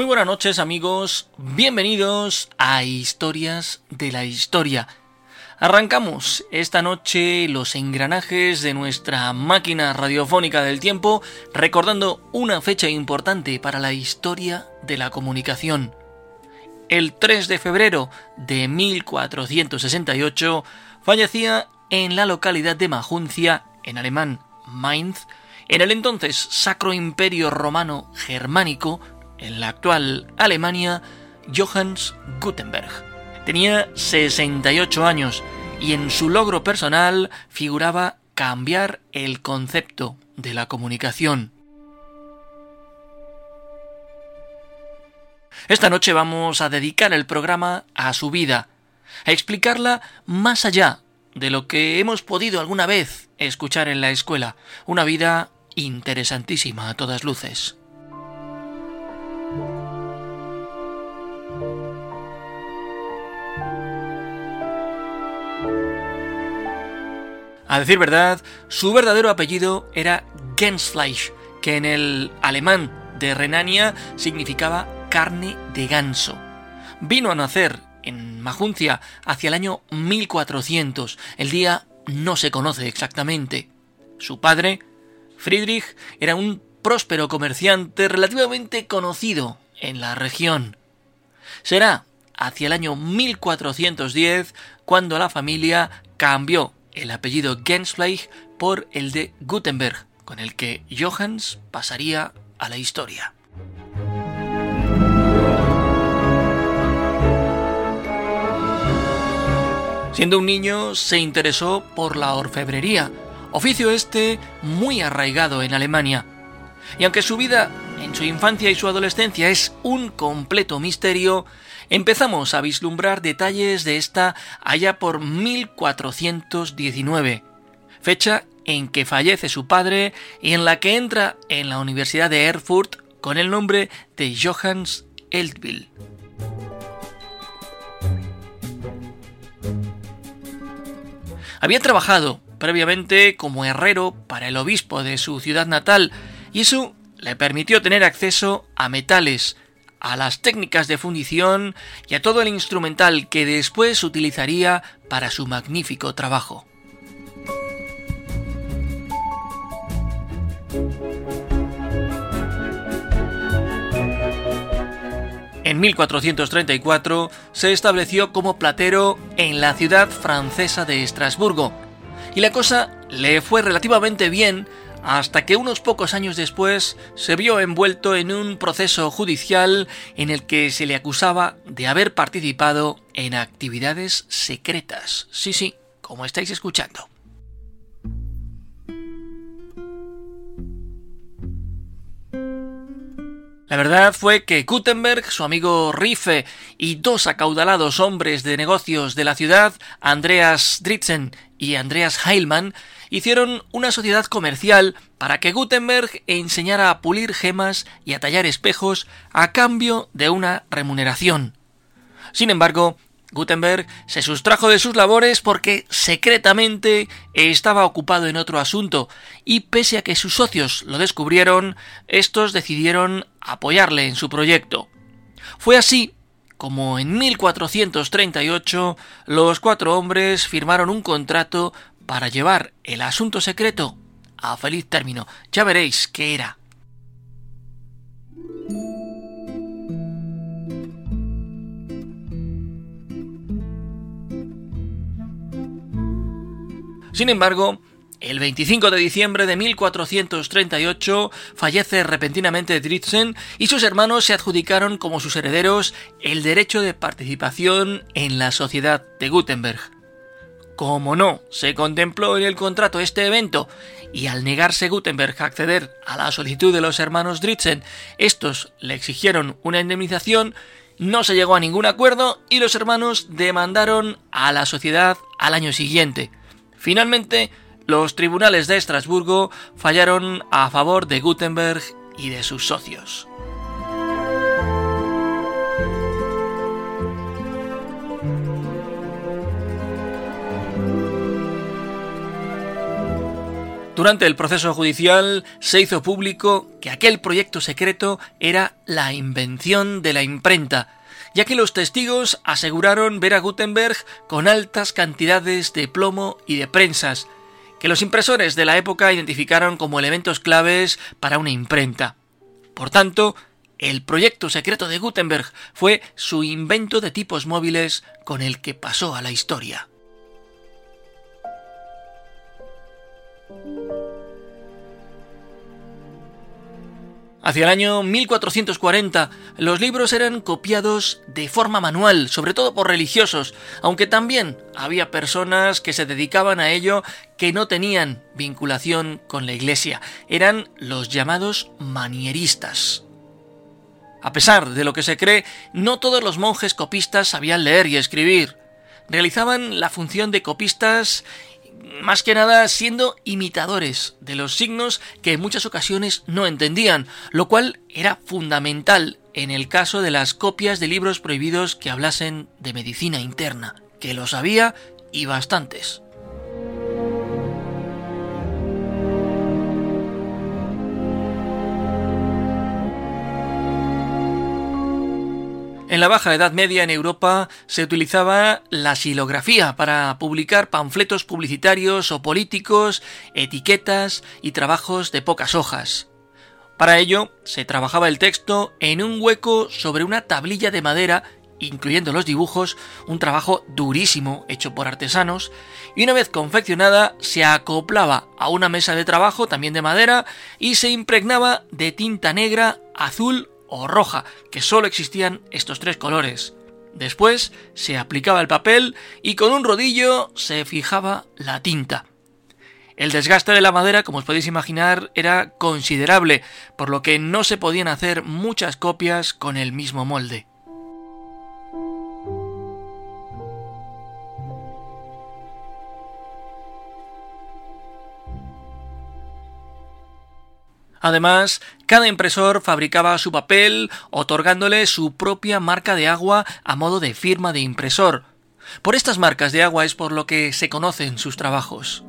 Muy buenas noches amigos, bienvenidos a Historias de la Historia. Arrancamos esta noche los engranajes de nuestra máquina radiofónica del tiempo recordando una fecha importante para la historia de la comunicación. El 3 de febrero de 1468 fallecía en la localidad de Majuncia, en alemán Mainz, en el entonces Sacro Imperio Romano Germánico, en la actual Alemania, Johannes Gutenberg. Tenía 68 años y en su logro personal figuraba cambiar el concepto de la comunicación. Esta noche vamos a dedicar el programa a su vida, a explicarla más allá de lo que hemos podido alguna vez escuchar en la escuela, una vida interesantísima a todas luces. A decir verdad, su verdadero apellido era Gensfleisch, que en el alemán de Renania significaba carne de ganso. Vino a nacer en Majuncia hacia el año 1400. El día no se conoce exactamente. Su padre, Friedrich, era un próspero comerciante relativamente conocido en la región. Será hacia el año 1410 cuando la familia cambió el apellido Gensfleisch por el de Gutenberg, con el que Johannes pasaría a la historia. Siendo un niño, se interesó por la orfebrería, oficio este muy arraigado en Alemania. Y aunque su vida en su infancia y su adolescencia es un completo misterio, empezamos a vislumbrar detalles de esta allá por 1419, fecha en que fallece su padre y en la que entra en la Universidad de Erfurt con el nombre de Johannes Eltville. Había trabajado previamente como herrero para el obispo de su ciudad natal y eso le permitió tener acceso a metales, a las técnicas de fundición y a todo el instrumental que después utilizaría para su magnífico trabajo. En 1434 se estableció como platero en la ciudad francesa de Estrasburgo, y la cosa le fue relativamente bien hasta que unos pocos años después se vio envuelto en un proceso judicial en el que se le acusaba de haber participado en actividades secretas. Sí, sí, como estáis escuchando. La verdad fue que Gutenberg, su amigo Riffe y dos acaudalados hombres de negocios de la ciudad, Andreas Dritzen y Andreas Heilmann, hicieron una sociedad comercial para que Gutenberg enseñara a pulir gemas y a tallar espejos a cambio de una remuneración. Sin embargo, Gutenberg se sustrajo de sus labores porque secretamente estaba ocupado en otro asunto y pese a que sus socios lo descubrieron, estos decidieron apoyarle en su proyecto. Fue así como en 1438 los cuatro hombres firmaron un contrato para llevar el asunto secreto a feliz término. Ya veréis qué era. Sin embargo, el 25 de diciembre de 1438 fallece repentinamente Dritzen y sus hermanos se adjudicaron como sus herederos el derecho de participación en la sociedad de Gutenberg. Como no se contempló en el contrato este evento y al negarse Gutenberg a acceder a la solicitud de los hermanos Dritzen, estos le exigieron una indemnización, no se llegó a ningún acuerdo y los hermanos demandaron a la sociedad al año siguiente. Finalmente, los tribunales de Estrasburgo fallaron a favor de Gutenberg y de sus socios. Durante el proceso judicial se hizo público que aquel proyecto secreto era la invención de la imprenta, ya que los testigos aseguraron ver a Gutenberg con altas cantidades de plomo y de prensas, que los impresores de la época identificaron como elementos claves para una imprenta. Por tanto, el proyecto secreto de Gutenberg fue su invento de tipos móviles con el que pasó a la historia. Hacia el año 1440, los libros eran copiados de forma manual, sobre todo por religiosos, aunque también había personas que se dedicaban a ello que no tenían vinculación con la Iglesia. Eran los llamados manieristas. A pesar de lo que se cree, no todos los monjes copistas sabían leer y escribir. Realizaban la función de copistas más que nada siendo imitadores de los signos que en muchas ocasiones no entendían, lo cual era fundamental en el caso de las copias de libros prohibidos que hablasen de medicina interna, que lo sabía y bastantes. En la Baja Edad Media en Europa se utilizaba la silografía para publicar panfletos publicitarios o políticos, etiquetas y trabajos de pocas hojas. Para ello, se trabajaba el texto en un hueco sobre una tablilla de madera, incluyendo los dibujos, un trabajo durísimo hecho por artesanos, y una vez confeccionada se acoplaba a una mesa de trabajo también de madera y se impregnaba de tinta negra, azul o roja, que solo existían estos tres colores. Después se aplicaba el papel y con un rodillo se fijaba la tinta. El desgaste de la madera, como os podéis imaginar, era considerable, por lo que no se podían hacer muchas copias con el mismo molde. Además, cada impresor fabricaba su papel otorgándole su propia marca de agua a modo de firma de impresor. Por estas marcas de agua es por lo que se conocen sus trabajos.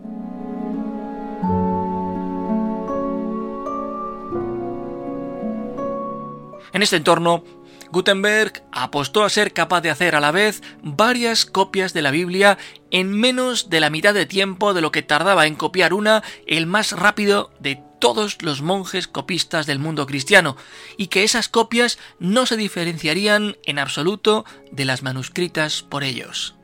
En este entorno, Gutenberg apostó a ser capaz de hacer a la vez varias copias de la Biblia en menos de la mitad de tiempo de lo que tardaba en copiar una el más rápido de todos los monjes copistas del mundo cristiano, y que esas copias no se diferenciarían en absoluto de las manuscritas por ellos.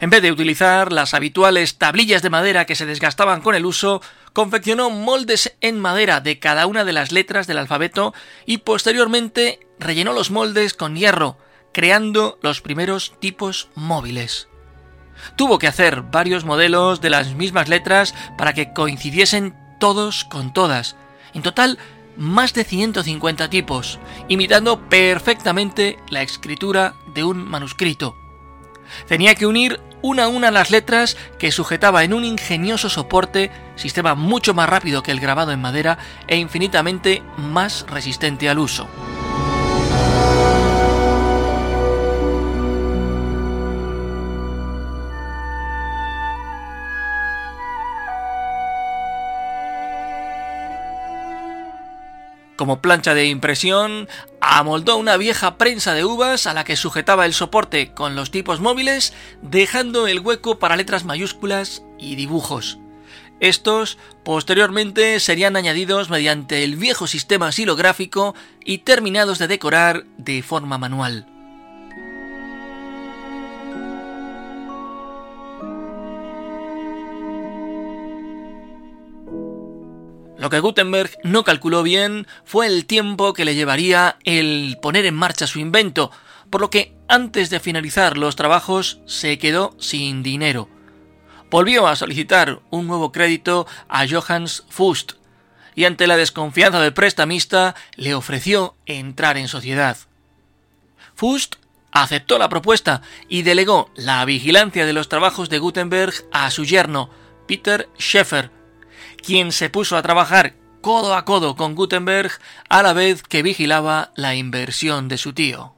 En vez de utilizar las habituales tablillas de madera que se desgastaban con el uso, confeccionó moldes en madera de cada una de las letras del alfabeto y posteriormente rellenó los moldes con hierro, creando los primeros tipos móviles. Tuvo que hacer varios modelos de las mismas letras para que coincidiesen todos con todas. En total, más de 150 tipos, imitando perfectamente la escritura de un manuscrito. Tenía que unir una a una las letras que sujetaba en un ingenioso soporte, sistema mucho más rápido que el grabado en madera e infinitamente más resistente al uso. Como plancha de impresión, amoldó una vieja prensa de uvas a la que sujetaba el soporte con los tipos móviles, dejando el hueco para letras mayúsculas y dibujos. Estos posteriormente serían añadidos mediante el viejo sistema silográfico y terminados de decorar de forma manual. Lo que Gutenberg no calculó bien fue el tiempo que le llevaría el poner en marcha su invento, por lo que antes de finalizar los trabajos se quedó sin dinero. Volvió a solicitar un nuevo crédito a Johannes Fust y ante la desconfianza del prestamista le ofreció entrar en sociedad. Fust aceptó la propuesta y delegó la vigilancia de los trabajos de Gutenberg a su yerno, Peter Scheffer, quien se puso a trabajar codo a codo con Gutenberg a la vez que vigilaba la inversión de su tío.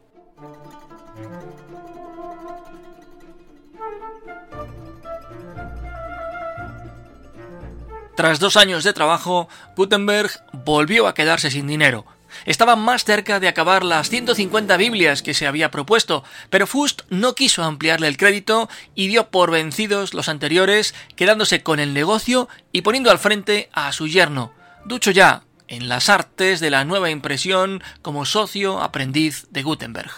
Tras dos años de trabajo, Gutenberg volvió a quedarse sin dinero, estaba más cerca de acabar las 150 Biblias que se había propuesto, pero Fust no quiso ampliarle el crédito y dio por vencidos los anteriores, quedándose con el negocio y poniendo al frente a su yerno, ducho ya en las artes de la nueva impresión como socio aprendiz de Gutenberg.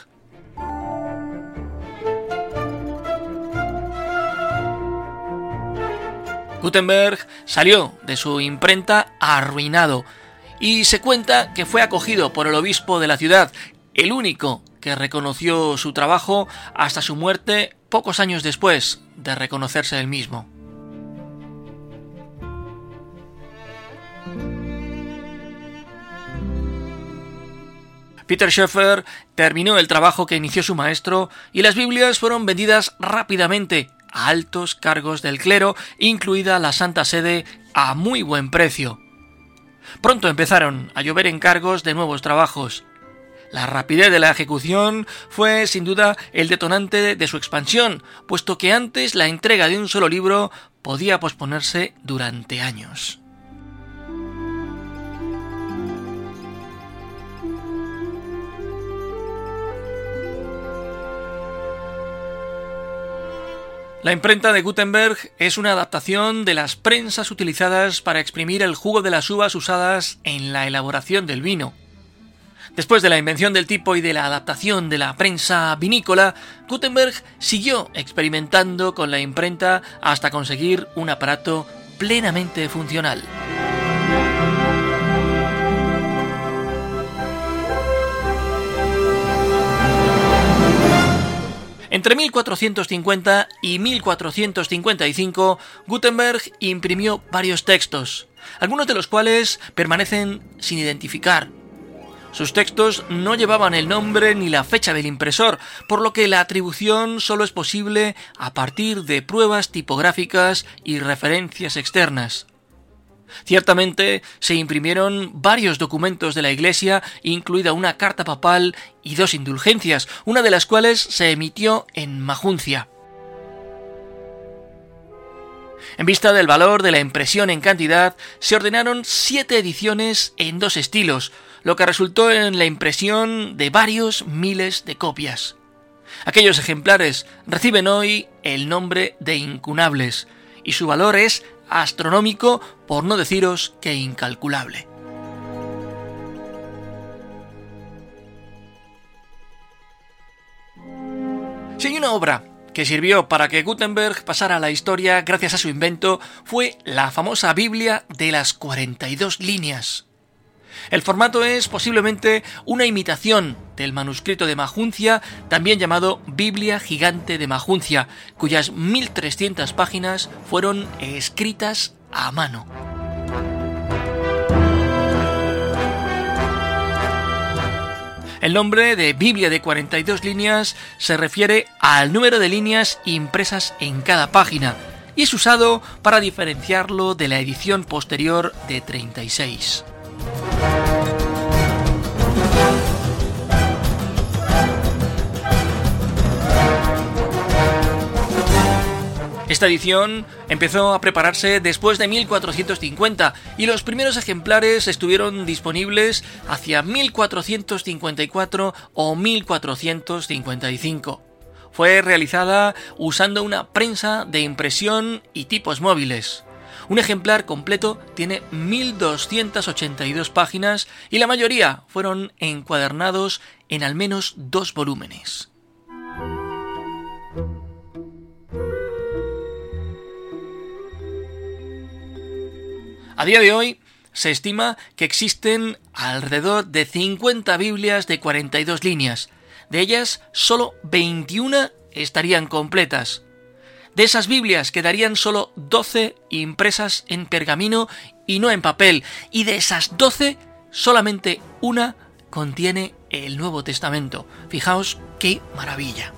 Gutenberg salió de su imprenta arruinado y se cuenta que fue acogido por el obispo de la ciudad, el único que reconoció su trabajo hasta su muerte pocos años después de reconocerse él mismo. Peter Schoeffer terminó el trabajo que inició su maestro y las Biblias fueron vendidas rápidamente a altos cargos del clero, incluida la Santa Sede, a muy buen precio. Pronto empezaron a llover encargos de nuevos trabajos. La rapidez de la ejecución fue sin duda el detonante de su expansión, puesto que antes la entrega de un solo libro podía posponerse durante años. La imprenta de Gutenberg es una adaptación de las prensas utilizadas para exprimir el jugo de las uvas usadas en la elaboración del vino. Después de la invención del tipo y de la adaptación de la prensa vinícola, Gutenberg siguió experimentando con la imprenta hasta conseguir un aparato plenamente funcional. Entre 1450 y 1455, Gutenberg imprimió varios textos, algunos de los cuales permanecen sin identificar. Sus textos no llevaban el nombre ni la fecha del impresor, por lo que la atribución solo es posible a partir de pruebas tipográficas y referencias externas. Ciertamente se imprimieron varios documentos de la Iglesia, incluida una carta papal y dos indulgencias, una de las cuales se emitió en Majuncia. En vista del valor de la impresión en cantidad, se ordenaron siete ediciones en dos estilos, lo que resultó en la impresión de varios miles de copias. Aquellos ejemplares reciben hoy el nombre de incunables, y su valor es astronómico, por no deciros que incalculable. Si hay una obra que sirvió para que Gutenberg pasara a la historia gracias a su invento, fue la famosa Biblia de las 42 líneas. El formato es posiblemente una imitación del manuscrito de Majuncia, también llamado Biblia Gigante de Majuncia, cuyas 1300 páginas fueron escritas a mano. El nombre de Biblia de 42 líneas se refiere al número de líneas impresas en cada página y es usado para diferenciarlo de la edición posterior de 36. Esta edición empezó a prepararse después de 1450 y los primeros ejemplares estuvieron disponibles hacia 1454 o 1455. Fue realizada usando una prensa de impresión y tipos móviles. Un ejemplar completo tiene 1282 páginas y la mayoría fueron encuadernados en al menos dos volúmenes. A día de hoy se estima que existen alrededor de 50 Biblias de 42 líneas. De ellas, solo 21 estarían completas. De esas Biblias quedarían solo 12 impresas en pergamino y no en papel. Y de esas 12, solamente una contiene el Nuevo Testamento. Fijaos qué maravilla.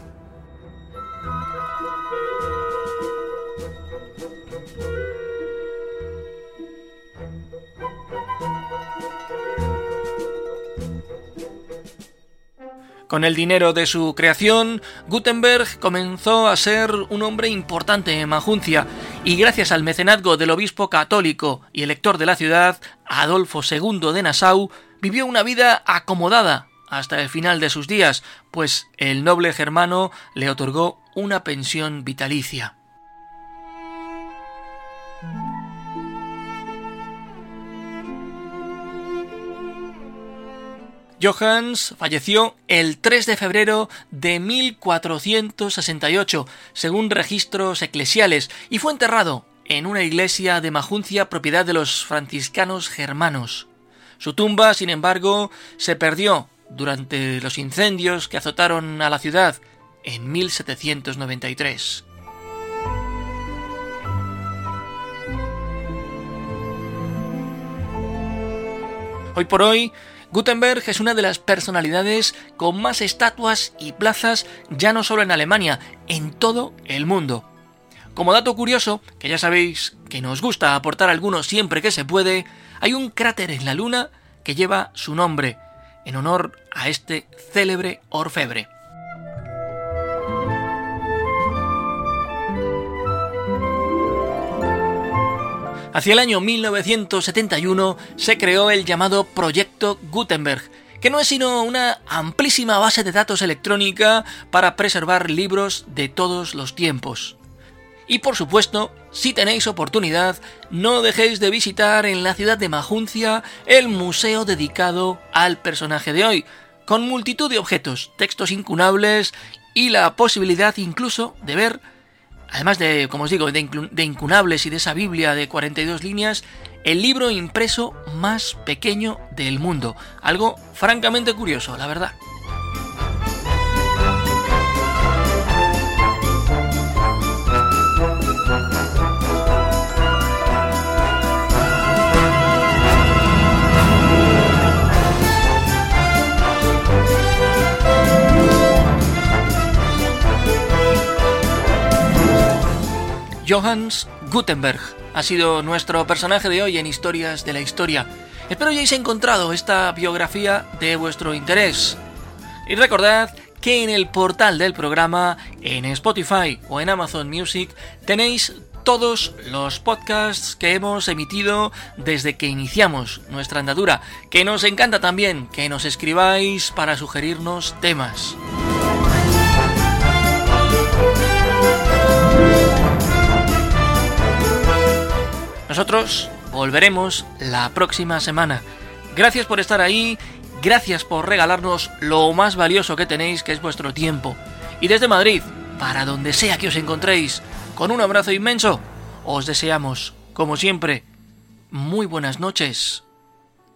Con el dinero de su creación, Gutenberg comenzó a ser un hombre importante en Majuncia y gracias al mecenazgo del obispo católico y elector de la ciudad, Adolfo II de Nassau, vivió una vida acomodada hasta el final de sus días, pues el noble germano le otorgó una pensión vitalicia. Johannes falleció el 3 de febrero de 1468, según registros eclesiales, y fue enterrado en una iglesia de Majuncia propiedad de los franciscanos germanos. Su tumba, sin embargo, se perdió durante los incendios que azotaron a la ciudad en 1793. Hoy por hoy, Gutenberg es una de las personalidades con más estatuas y plazas ya no solo en Alemania, en todo el mundo. Como dato curioso, que ya sabéis que nos gusta aportar algunos siempre que se puede, hay un cráter en la Luna que lleva su nombre, en honor a este célebre orfebre. Hacia el año 1971 se creó el llamado Proyecto Gutenberg, que no es sino una amplísima base de datos electrónica para preservar libros de todos los tiempos. Y por supuesto, si tenéis oportunidad, no dejéis de visitar en la ciudad de Majuncia el museo dedicado al personaje de hoy, con multitud de objetos, textos incunables y la posibilidad incluso de ver además de, como os digo, de, incunables y de esa Biblia de 42 líneas, el libro impreso más pequeño del mundo. Algo francamente curioso, la verdad. Johannes Gutenberg ha sido nuestro personaje de hoy en Historias de la Historia. Espero hayáis encontrado esta biografía de vuestro interés. Y recordad que en el portal del programa, en Spotify o en Amazon Music, tenéis todos los podcasts que hemos emitido desde que iniciamos nuestra andadura, que nos encanta también que nos escribáis para sugerirnos temas. Nosotros volveremos la próxima semana. Gracias por estar ahí, gracias por regalarnos lo más valioso que tenéis, que es vuestro tiempo. Y desde Madrid, para donde sea que os encontréis, con un abrazo inmenso, os deseamos, como siempre, muy buenas noches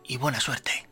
y buena suerte.